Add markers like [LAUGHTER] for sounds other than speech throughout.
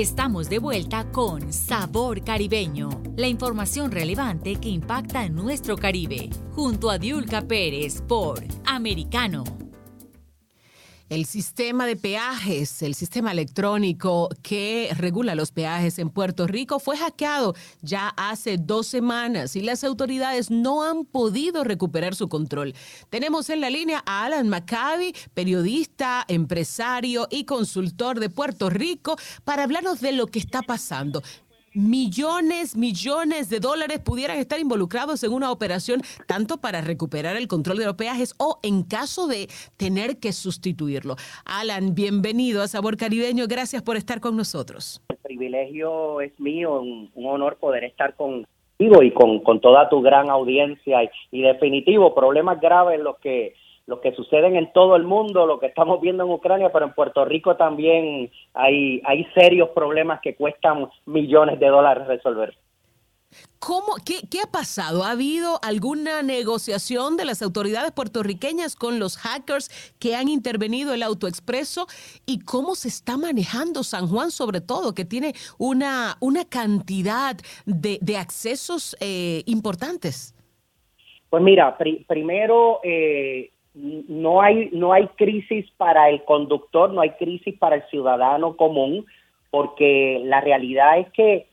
Estamos de vuelta con Sabor Caribeño, la información relevante que impacta en nuestro Caribe, junto a Diulca Pérez por Americano. El sistema de peajes, el sistema electrónico que regula los peajes en Puerto Rico fue hackeado ya hace dos semanas y las autoridades no han podido recuperar su control. Tenemos en la línea a Alan Maccabi, periodista, empresario y consultor de Puerto Rico, para hablarnos de lo que está pasando millones, millones de dólares pudieran estar involucrados en una operación tanto para recuperar el control de los peajes o en caso de tener que sustituirlo. Alan, bienvenido a Sabor Caribeño. Gracias por estar con nosotros. El privilegio es mío, un, honor poder estar contigo y con, con toda tu gran audiencia y, y definitivo problemas graves los que lo que suceden en todo el mundo, lo que estamos viendo en Ucrania, pero en Puerto Rico también hay, hay serios problemas que cuestan millones de dólares resolver. ¿Cómo, qué, qué, ha pasado? ¿Ha habido alguna negociación de las autoridades puertorriqueñas con los hackers que han intervenido el autoexpreso? ¿Y cómo se está manejando San Juan, sobre todo, que tiene una, una cantidad de, de accesos eh, importantes? Pues mira, primero eh, no hay, no hay crisis para el conductor, no hay crisis para el ciudadano común, porque la realidad es que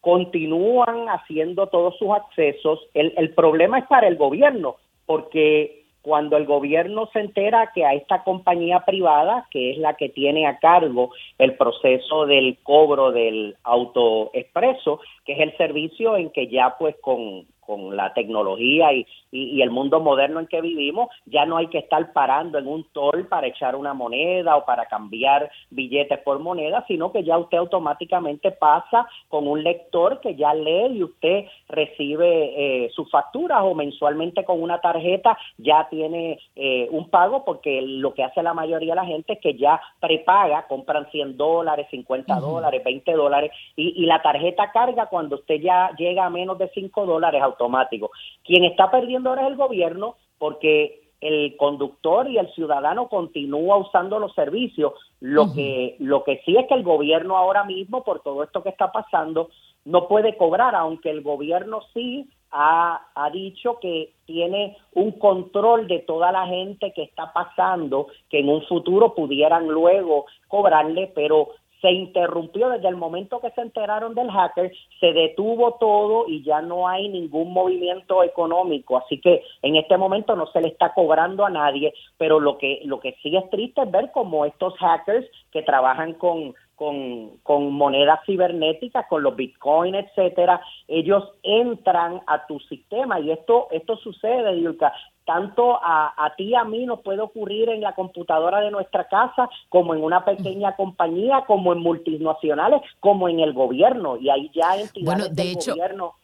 continúan haciendo todos sus accesos. El, el problema es para el gobierno, porque cuando el gobierno se entera que a esta compañía privada, que es la que tiene a cargo el proceso del cobro del autoexpreso, que es el servicio en que ya pues con, con la tecnología y, y, el mundo moderno en que vivimos, ya no hay que estar parando en un toll para echar una moneda o para cambiar billetes por moneda, sino que ya usted automáticamente pasa con un lector que ya lee y usted recibe eh, sus facturas o mensualmente con una tarjeta ya tiene eh, un pago porque lo que hace la mayoría de la gente es que ya prepaga, compran 100 dólares, 50 dólares, 20 dólares y, y la tarjeta carga cuando usted ya llega a menos de 5 dólares automático. Quien está perdiendo ahora es el gobierno porque el conductor y el ciudadano continúa usando los servicios. Lo que lo que sí es que el gobierno ahora mismo por todo esto que está pasando no puede cobrar, aunque el gobierno sí ha, ha dicho que tiene un control de toda la gente que está pasando, que en un futuro pudieran luego cobrarle, pero se interrumpió desde el momento que se enteraron del hacker, se detuvo todo y ya no hay ningún movimiento económico, así que en este momento no se le está cobrando a nadie, pero lo que lo que sí es triste es ver cómo estos hackers que trabajan con con, con monedas cibernéticas, con los bitcoins, etcétera, ellos entran a tu sistema y esto esto sucede, Yulka, tanto a, a ti a mí nos puede ocurrir en la computadora de nuestra casa, como en una pequeña compañía, como en multinacionales, como en el gobierno. Y ahí ya entidades bueno, de del hecho, gobierno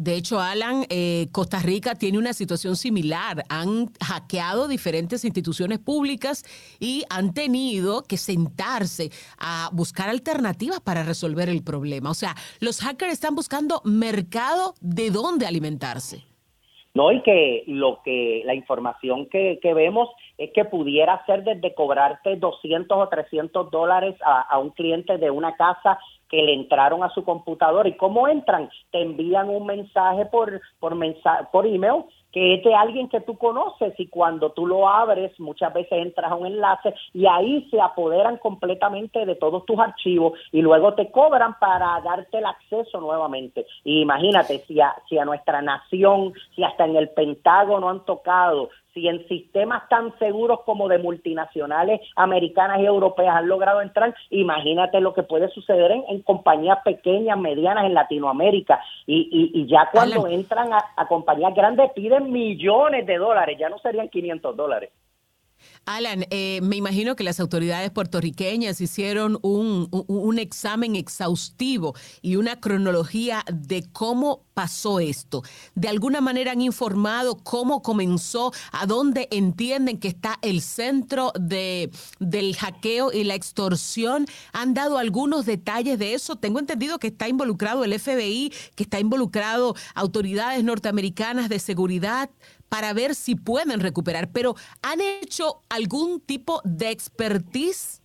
de hecho, Alan, eh, Costa Rica tiene una situación similar. Han hackeado diferentes instituciones públicas y han tenido que sentarse a buscar alternativas para resolver el problema. O sea, los hackers están buscando mercado de dónde alimentarse. No, y que lo que la información que, vemos es que pudiera ser desde cobrarte 200 o 300 dólares a un cliente de una casa que le entraron a su computadora. ¿Y cómo entran? Te envían un mensaje por, por, mensaje, por email que es de alguien que tú conoces y cuando tú lo abres muchas veces entras a un enlace y ahí se apoderan completamente de todos tus archivos y luego te cobran para darte el acceso nuevamente. Imagínate si a, si a nuestra nación, si hasta en el Pentágono han tocado si en sistemas tan seguros como de multinacionales americanas y europeas han logrado entrar, imagínate lo que puede suceder en, compañías pequeñas, medianas en Latinoamérica. Y, y, ya cuando entran a, a compañías grandes piden millones de dólares, ya no serían 500 dólares. Alan, eh, me imagino que las autoridades puertorriqueñas hicieron un, un, examen exhaustivo y una cronología de cómo pasó esto. De alguna manera han informado cómo comenzó, a dónde entienden que está el centro de, del hackeo y la extorsión. ¿Han dado algunos detalles de eso? Tengo entendido que está involucrado el FBI, que está involucrado autoridades norteamericanas de seguridad para ver si pueden recuperar, pero ¿han hecho algún tipo de expertise?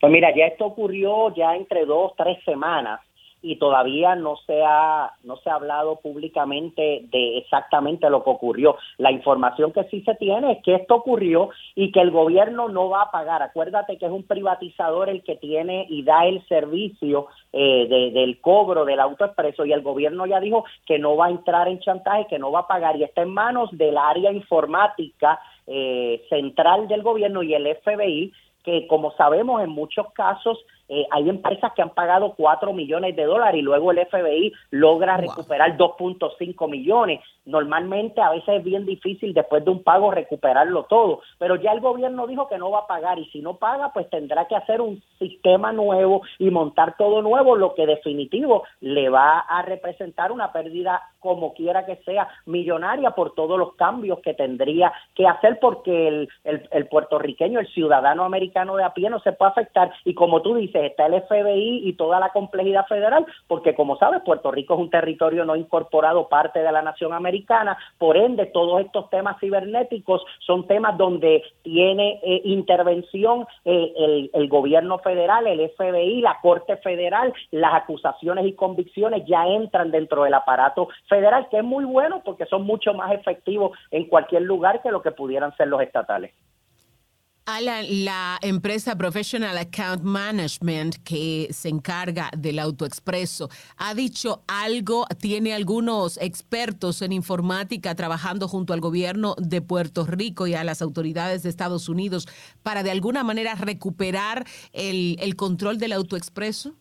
Pues mira, ya esto ocurrió ya entre dos, tres semanas y todavía no se ha no se ha hablado públicamente de exactamente lo que ocurrió. La información que sí se tiene es que esto ocurrió y que el gobierno no va a pagar. Acuérdate que es un privatizador el que tiene y da el servicio eh, del cobro del autoexpreso y el gobierno ya dijo que no va a entrar en chantaje, que no va a pagar y está en manos del área informática eh, central del gobierno y el FBI que como sabemos en muchos casos eh, hay empresas que han pagado 4 millones de dólares y luego el FBI logra recuperar 2.5 millones. Normalmente a veces es bien difícil después de un pago recuperarlo todo, pero ya el gobierno dijo que no va a pagar y si no paga pues tendrá que hacer un sistema nuevo y montar todo nuevo, lo que definitivo le va a representar una pérdida como quiera que sea millonaria por todos los cambios que tendría que hacer porque el, el, el puertorriqueño, el ciudadano americano de a pie no se puede afectar y como tú dices, está el FBI y toda la complejidad federal, porque como sabes, Puerto Rico es un territorio no incorporado, parte de la nación americana, por ende, todos estos temas cibernéticos son temas donde tiene eh, intervención eh, el, el gobierno federal, el FBI, la Corte Federal, las acusaciones y convicciones ya entran dentro del aparato federal, que es muy bueno porque son mucho más efectivos en cualquier lugar que lo que pudieran ser los estatales. Alan, la empresa Professional Account Management que se encarga del autoexpreso, ¿ha dicho algo? ¿Tiene algunos expertos en informática trabajando junto al gobierno de Puerto Rico y a las autoridades de Estados Unidos para de alguna manera recuperar el, control del autoexpreso?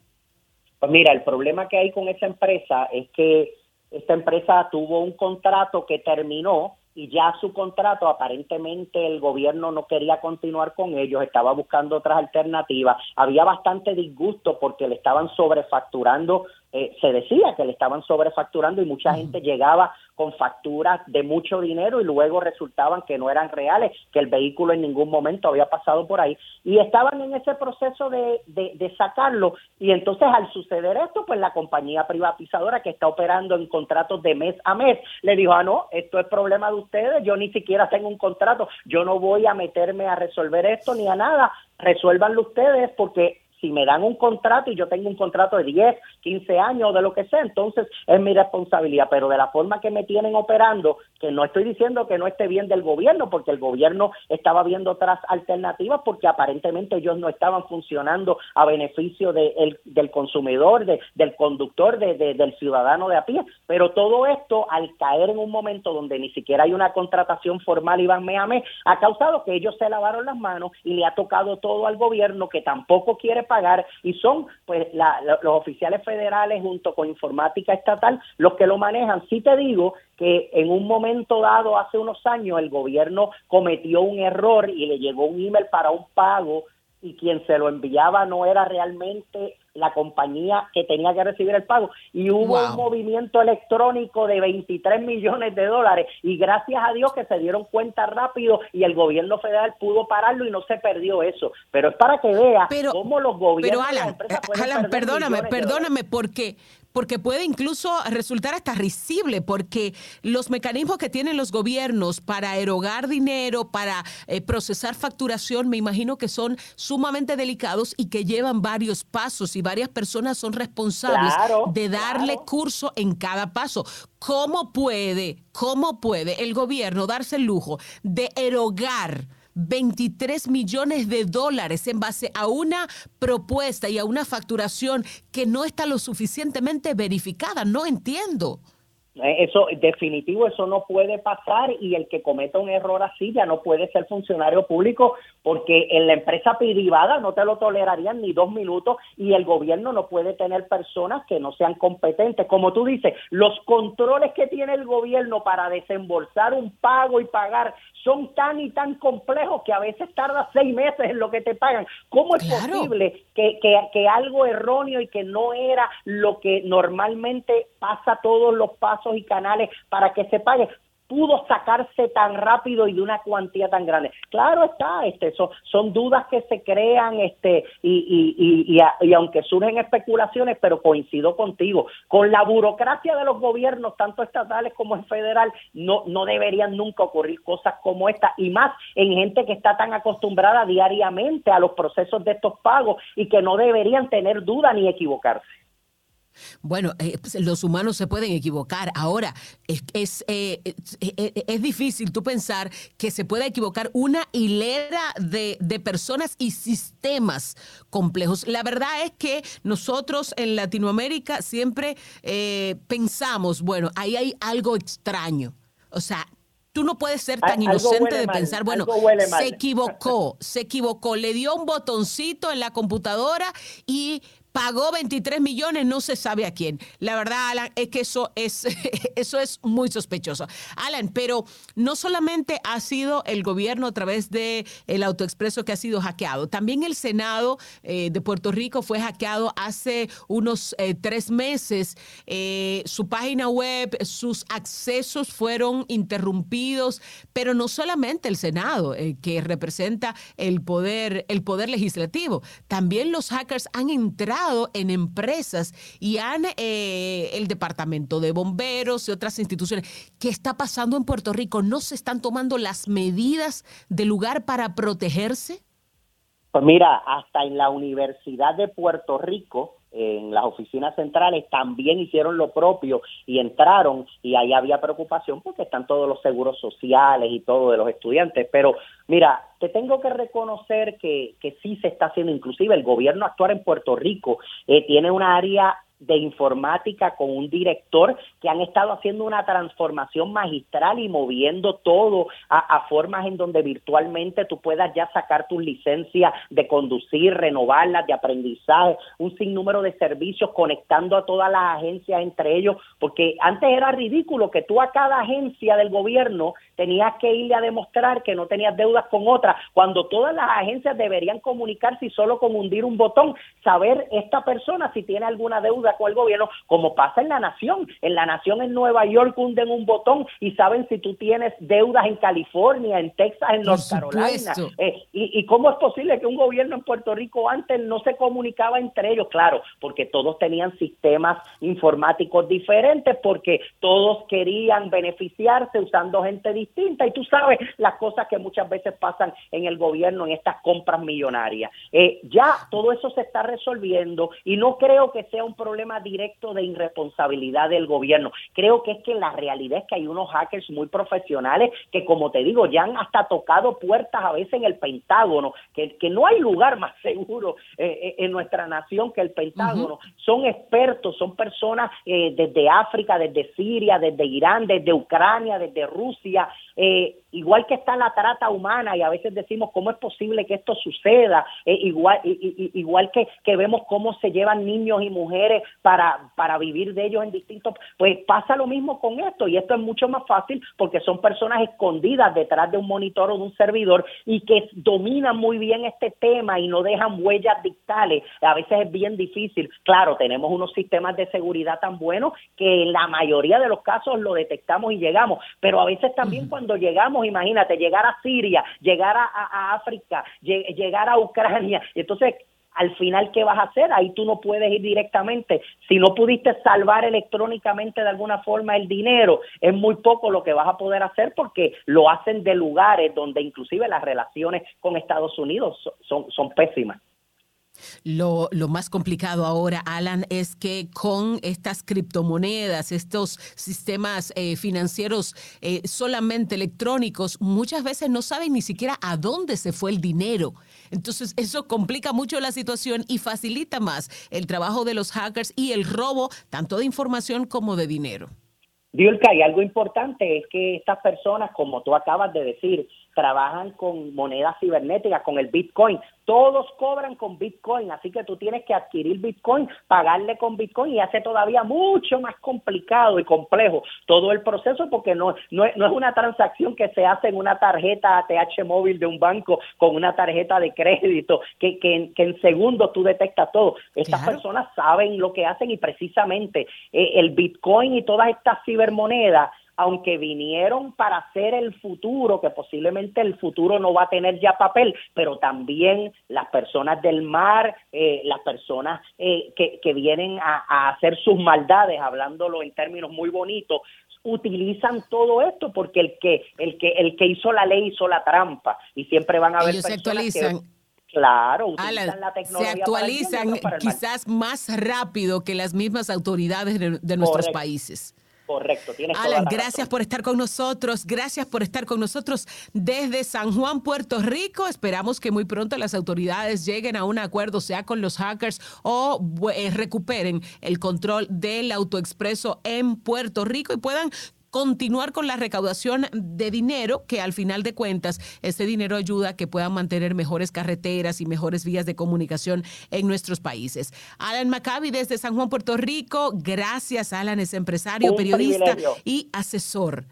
Pues mira, el problema que hay con esa empresa es que esta empresa tuvo un contrato que terminó y ya su contrato aparentemente el gobierno no quería continuar con ellos, estaba buscando otras alternativas, había bastante disgusto porque le estaban sobrefacturando eh, se decía que le estaban sobrefacturando y mucha gente llegaba con facturas de mucho dinero y luego resultaban que no eran reales, que el vehículo en ningún momento había pasado por ahí. Y estaban en ese proceso de, de, sacarlo. Y entonces al suceder esto, pues la compañía privatizadora que está operando en contratos de mes a mes le dijo, ah, no, esto es problema de ustedes, yo ni siquiera tengo un contrato, yo no voy a meterme a resolver esto ni a nada, resuélvanlo ustedes porque si me dan un contrato y yo tengo un contrato de 10, 15 años de lo que sea, entonces es mi responsabilidad. Pero de la forma que me tienen operando, que no estoy diciendo que no esté bien del gobierno, porque el gobierno estaba viendo otras alternativas, porque aparentemente ellos no estaban funcionando a beneficio de del consumidor, de, del conductor, de, del ciudadano de a pie. Pero todo esto, al caer en un momento donde ni siquiera hay una contratación formal a mes, ha causado que ellos se lavaron las manos y le ha tocado todo al gobierno que tampoco quiere pagar y son pues los oficiales federales junto con informática estatal los que lo manejan. Sí te digo que en un momento dado, hace unos años, el gobierno cometió un error y le llegó un email para un pago y quien se lo enviaba no era realmente la compañía que tenía que recibir el pago. Y hubo un movimiento electrónico de 23 millones de dólares y gracias a Dios que se dieron cuenta rápido y el gobierno federal pudo pararlo y no se perdió eso. Pero es para que vea cómo los gobiernos pero Alan, Alan perdóname perdóname porque porque puede incluso resultar hasta risible, porque los mecanismos que tienen los gobiernos para erogar dinero, para eh, procesar facturación, me imagino que son sumamente delicados y que llevan varios pasos y varias personas son responsables de darle curso en cada paso. ¿Cómo puede, cómo puede el gobierno darse el lujo de erogar? 23 millones de dólares en base a una propuesta y a una facturación que no está lo suficientemente verificada. No entiendo. Eh, eso, definitivo, eso no puede pasar y el que cometa un error así ya no puede ser funcionario público porque en la empresa privada no te lo tolerarían ni dos minutos y el gobierno no puede tener personas que no sean competentes. Como tú dices, los controles que tiene el gobierno para desembolsar un pago y pagar son tan y tan complejos que a veces tarda seis meses en lo que te pagan. ¿Cómo es posible que, que, que algo erróneo y que no era lo que normalmente pasa todos los pasos y canales para que se pague. pudo sacarse tan rápido y de una cuantía tan grande? Claro está, este, son, son dudas que se crean, este, y, y, y, y, aunque surgen especulaciones, pero coincido contigo, con la burocracia de los gobiernos, tanto estatales como en federal, no, no deberían nunca ocurrir cosas como esta, y más en gente que está tan acostumbrada diariamente a los procesos de estos pagos y que no deberían tener duda ni equivocarse. Bueno, eh, pues, los humanos se pueden equivocar. Ahora, es, es, eh, eh, es, difícil tú pensar que se pueda equivocar una hilera de, de, personas y sistemas complejos. La verdad es que nosotros en Latinoamérica siempre pensamos, bueno, ahí hay algo extraño. O sea, Tú no puedes ser tan inocente de pensar, bueno, se equivocó, se equivocó, le dio un botoncito en la computadora y pagó 23 millones, no se sabe a quién. La verdad, Alan, es que eso es, [LAUGHS] eso es muy sospechoso. Alan, pero no solamente ha sido el gobierno a través de el autoexpreso que ha sido hackeado, también el Senado eh, de Puerto Rico fue hackeado hace unos eh, tres meses. Eh, su página web, sus accesos fueron interrumpidos, pero no solamente el Senado, que representa el poder, el poder legislativo, también los hackers han entrado en empresas y han eh, el departamento de bomberos y otras instituciones. ¿Qué está pasando en Puerto Rico? ¿No se están tomando las medidas de lugar para protegerse? Pues mira, hasta en la Universidad de Puerto Rico en las oficinas centrales también hicieron lo propio y entraron y ahí había preocupación porque están todos los seguros sociales y todo de los estudiantes. Pero mira, te tengo que reconocer que, que sí se está haciendo, inclusive el gobierno actual en Puerto Rico eh, tiene una área de informática con un director que han estado haciendo una transformación magistral y moviendo todo a, formas en donde virtualmente tú puedas ya sacar tus licencias de conducir, renovarlas, de aprendizaje, un sinnúmero de servicios conectando a todas las agencias entre ellos, porque antes era ridículo que tú a cada agencia del gobierno tenías que irle a demostrar que no tenías deudas con otra, cuando todas las agencias deberían comunicarse y solo con hundir un botón, saber esta persona si tiene alguna deuda el gobierno, como pasa en la nación. En la nación en Nueva York hunden un botón y saben si tú tienes deudas en California, en Texas, en North Carolina. Eh, y, ¿Y cómo es posible que un gobierno en Puerto Rico antes no se comunicaba entre ellos? Claro, porque todos tenían sistemas informáticos diferentes, porque todos querían beneficiarse usando gente distinta y tú sabes las cosas que muchas veces pasan en el gobierno en estas compras millonarias. Eh, ya todo eso se está resolviendo y no creo que sea un problema directo de irresponsabilidad del gobierno. Creo que es que la realidad es que hay unos hackers muy profesionales que, como te digo, ya han hasta tocado puertas a veces en el Pentágono, que, que no hay lugar más seguro eh, eh, en nuestra nación que el Pentágono. Son expertos, son personas eh, desde África, desde Siria, desde Irán, desde Ucrania, desde Rusia, eh, igual que está la trata humana y a veces decimos cómo es posible que esto suceda, eh, igual, igual que, que vemos cómo se llevan niños y mujeres para, para vivir de ellos en distintos, pues pasa lo mismo con esto y esto es mucho más fácil porque son personas escondidas detrás de un monitor o de un servidor y que dominan muy bien este tema y no dejan huellas dictales, a veces es bien difícil. Claro, tenemos unos sistemas de seguridad tan buenos que en la mayoría de los casos lo detectamos y llegamos, pero a veces también cuando cuando llegamos, imagínate, llegar a Siria, llegar a, África, llegar a Ucrania, entonces al final, ¿qué vas a hacer? Ahí tú no puedes ir directamente. Si no pudiste salvar electrónicamente de alguna forma el dinero, es muy poco lo que vas a poder hacer porque lo hacen de lugares donde inclusive las relaciones con Estados Unidos son, son pésimas. Lo, más complicado ahora, Alan, es que con estas criptomonedas, estos sistemas eh, financieros eh, solamente electrónicos, muchas veces no saben ni siquiera a dónde se fue el dinero. Entonces, eso complica mucho la situación y facilita más el trabajo de los hackers y el robo tanto de información como de dinero. Diolka, y algo importante es que estas personas, como tú acabas de decir, trabajan con monedas cibernéticas, con el Bitcoin. Todos cobran con Bitcoin, así que tú tienes que adquirir Bitcoin, pagarle con Bitcoin y hace todavía mucho más complicado y complejo todo el proceso porque no, no, es, una transacción que se hace en una tarjeta ATH móvil de un banco con una tarjeta de crédito que, que, en segundos tú detectas todo. Estas personas saben lo que hacen y precisamente eh, el Bitcoin y todas estas cibermonedas aunque vinieron para hacer el futuro, que posiblemente el futuro no va a tener ya papel, pero también las personas del mar, eh, las personas eh, que, que, vienen a, a hacer sus maldades, hablándolo en términos muy bonitos, utilizan todo esto porque el que el que el que hizo la ley hizo la trampa y siempre van a haber Ellos se actualizan. Claro, utilizan la tecnología. Se actualizan quizás más rápido que las mismas autoridades de, nuestros países. Correcto, tienes Alan, gracias por estar con nosotros, gracias por estar con nosotros desde San Juan, Puerto Rico. Esperamos que muy pronto las autoridades lleguen a un acuerdo, sea con los hackers o eh, recuperen el control del autoexpreso en Puerto Rico y puedan continuar con la recaudación de dinero, que al final de cuentas este dinero ayuda a que puedan mantener mejores carreteras y mejores vías de comunicación en nuestros países. Alan Maccabi desde San Juan, Puerto Rico. Gracias, Alan, es empresario, periodista y asesor.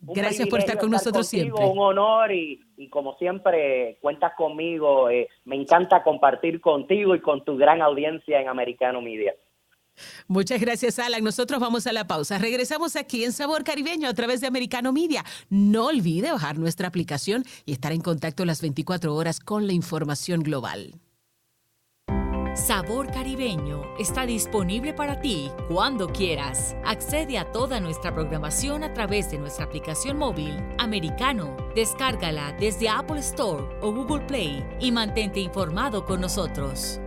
Gracias por estar con nosotros siempre. Un honor y, como siempre cuentas conmigo. Eh, me encanta compartir contigo y con tu gran audiencia en Americano Media. Muchas gracias, Alan. Nosotros vamos a la pausa. Regresamos aquí en Sabor Caribeño a través de Americano Media. No olvide bajar nuestra aplicación y estar en contacto las 24 horas con la información global. Sabor Caribeño está disponible para ti cuando quieras. Accede a toda nuestra programación a través de nuestra aplicación móvil americano. Descárgala desde Apple Store o Google Play y mantente informado con nosotros.